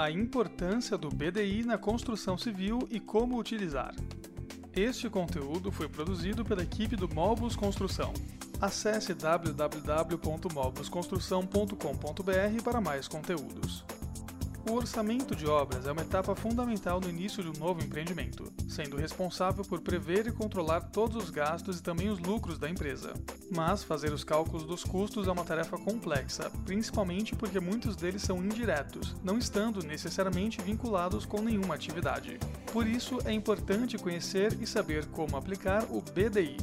A importância do BDI na construção civil e como utilizar. Este conteúdo foi produzido pela equipe do Mobus Construção. Acesse www.mobusconstrução.com.br para mais conteúdos. O orçamento de obras é uma etapa fundamental no início de um novo empreendimento, sendo responsável por prever e controlar todos os gastos e também os lucros da empresa. Mas fazer os cálculos dos custos é uma tarefa complexa, principalmente porque muitos deles são indiretos, não estando necessariamente vinculados com nenhuma atividade. Por isso, é importante conhecer e saber como aplicar o BDI,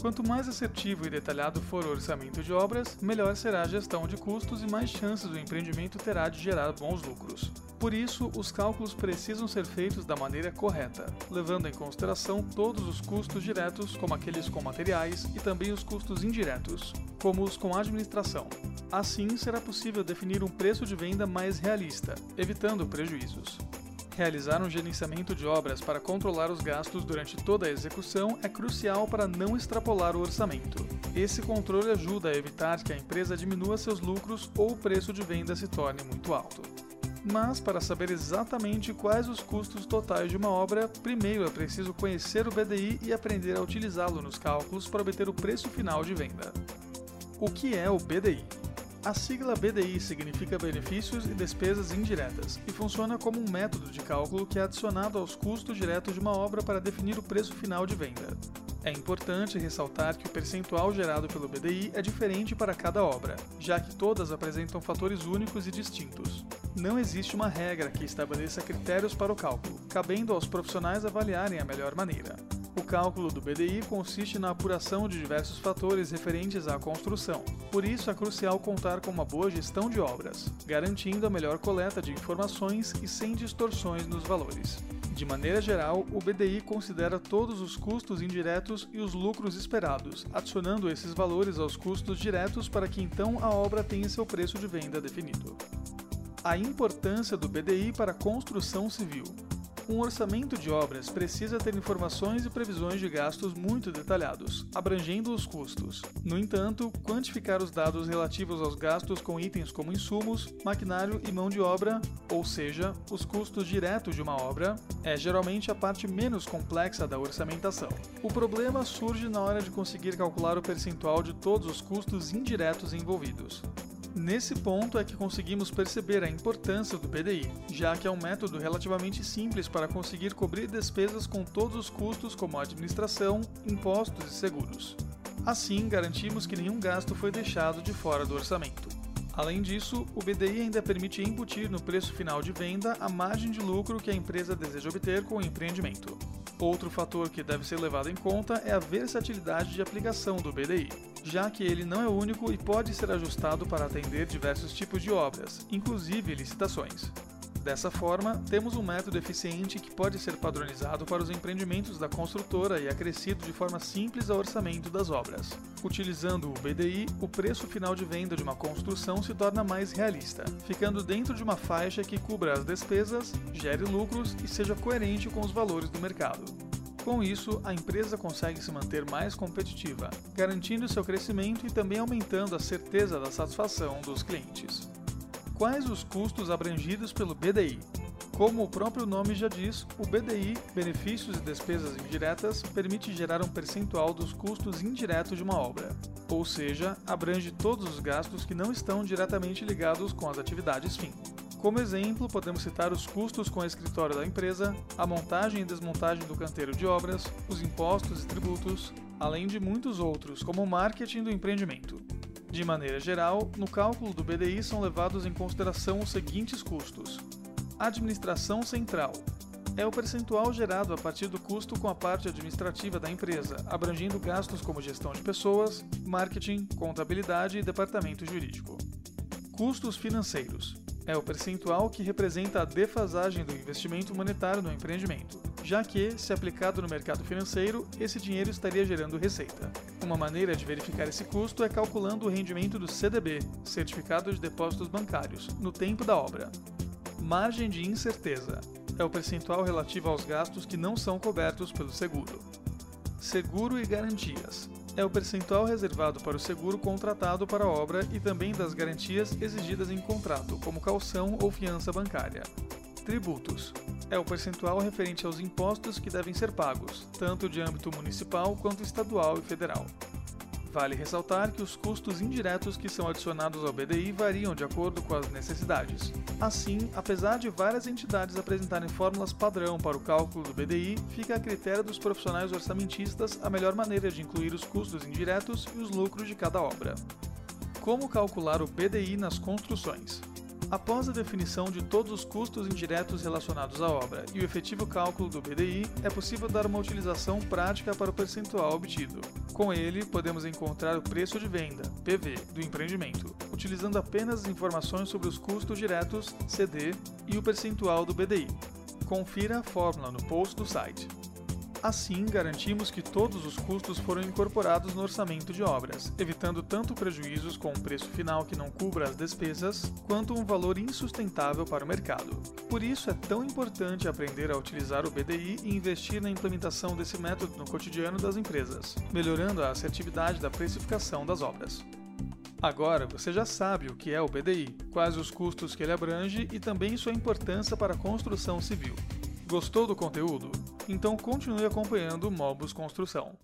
Quanto mais assertivo e detalhado for o orçamento de obras, melhor será a gestão de custos e mais chances o empreendimento terá de gerar bons lucros. Por isso, os cálculos precisam ser feitos da maneira correta, levando em consideração todos os custos diretos, como aqueles com materiais, e também os custos indiretos, como os com administração. Assim, será possível definir um preço de venda mais realista, evitando prejuízos. Realizar um gerenciamento de obras para controlar os gastos durante toda a execução é crucial para não extrapolar o orçamento. Esse controle ajuda a evitar que a empresa diminua seus lucros ou o preço de venda se torne muito alto. Mas, para saber exatamente quais os custos totais de uma obra, primeiro é preciso conhecer o BDI e aprender a utilizá-lo nos cálculos para obter o preço final de venda. O que é o BDI? A sigla BDI significa benefícios e despesas indiretas e funciona como um método de cálculo que é adicionado aos custos diretos de uma obra para definir o preço final de venda. É importante ressaltar que o percentual gerado pelo BDI é diferente para cada obra, já que todas apresentam fatores únicos e distintos. Não existe uma regra que estabeleça critérios para o cálculo, cabendo aos profissionais avaliarem a melhor maneira. O cálculo do BDI consiste na apuração de diversos fatores referentes à construção. Por isso, é crucial contar com uma boa gestão de obras, garantindo a melhor coleta de informações e sem distorções nos valores. De maneira geral, o BDI considera todos os custos indiretos e os lucros esperados, adicionando esses valores aos custos diretos para que então a obra tenha seu preço de venda definido. A importância do BDI para a construção civil. Um orçamento de obras precisa ter informações e previsões de gastos muito detalhados, abrangendo os custos. No entanto, quantificar os dados relativos aos gastos com itens como insumos, maquinário e mão de obra, ou seja, os custos diretos de uma obra, é geralmente a parte menos complexa da orçamentação. O problema surge na hora de conseguir calcular o percentual de todos os custos indiretos envolvidos. Nesse ponto é que conseguimos perceber a importância do BDI, já que é um método relativamente simples para conseguir cobrir despesas com todos os custos como administração, impostos e seguros. Assim, garantimos que nenhum gasto foi deixado de fora do orçamento. Além disso, o BDI ainda permite embutir no preço final de venda a margem de lucro que a empresa deseja obter com o empreendimento. Outro fator que deve ser levado em conta é a versatilidade de aplicação do BDI, já que ele não é único e pode ser ajustado para atender diversos tipos de obras, inclusive licitações. Dessa forma, temos um método eficiente que pode ser padronizado para os empreendimentos da construtora e acrescido de forma simples ao orçamento das obras. Utilizando o BDI, o preço final de venda de uma construção se torna mais realista, ficando dentro de uma faixa que cubra as despesas, gere lucros e seja coerente com os valores do mercado. Com isso, a empresa consegue se manter mais competitiva, garantindo seu crescimento e também aumentando a certeza da satisfação dos clientes. Quais os custos abrangidos pelo BDI? Como o próprio nome já diz, o BDI, benefícios e despesas indiretas, permite gerar um percentual dos custos indiretos de uma obra, ou seja, abrange todos os gastos que não estão diretamente ligados com as atividades fim. Como exemplo, podemos citar os custos com o escritório da empresa, a montagem e desmontagem do canteiro de obras, os impostos e tributos, além de muitos outros, como o marketing do empreendimento. De maneira geral, no cálculo do BDI são levados em consideração os seguintes custos: Administração central é o percentual gerado a partir do custo com a parte administrativa da empresa, abrangendo gastos como gestão de pessoas, marketing, contabilidade e departamento jurídico. Custos financeiros é o percentual que representa a defasagem do investimento monetário no empreendimento, já que, se aplicado no mercado financeiro, esse dinheiro estaria gerando receita. Uma maneira de verificar esse custo é calculando o rendimento do CDB, Certificado de Depósitos Bancários, no tempo da obra. Margem de incerteza é o percentual relativo aos gastos que não são cobertos pelo seguro. Seguro e garantias é o percentual reservado para o seguro contratado para a obra e também das garantias exigidas em contrato, como calção ou fiança bancária. tributos. É o percentual referente aos impostos que devem ser pagos, tanto de âmbito municipal quanto estadual e federal. Vale ressaltar que os custos indiretos que são adicionados ao BDI variam de acordo com as necessidades. Assim, apesar de várias entidades apresentarem fórmulas padrão para o cálculo do BDI, fica a critério dos profissionais orçamentistas a melhor maneira de incluir os custos indiretos e os lucros de cada obra. Como calcular o BDI nas construções? Após a definição de todos os custos indiretos relacionados à obra e o efetivo cálculo do BDI, é possível dar uma utilização prática para o percentual obtido. Com ele, podemos encontrar o preço de venda, PV, do empreendimento, utilizando apenas as informações sobre os custos diretos, CD, e o percentual do BDI. Confira a fórmula no post do site. Assim, garantimos que todos os custos foram incorporados no orçamento de obras, evitando tanto prejuízos com um preço final que não cubra as despesas, quanto um valor insustentável para o mercado. Por isso é tão importante aprender a utilizar o BDI e investir na implementação desse método no cotidiano das empresas, melhorando a assertividade da precificação das obras. Agora você já sabe o que é o BDI, quais os custos que ele abrange e também sua importância para a construção civil. Gostou do conteúdo? Então continue acompanhando o Mobus Construção.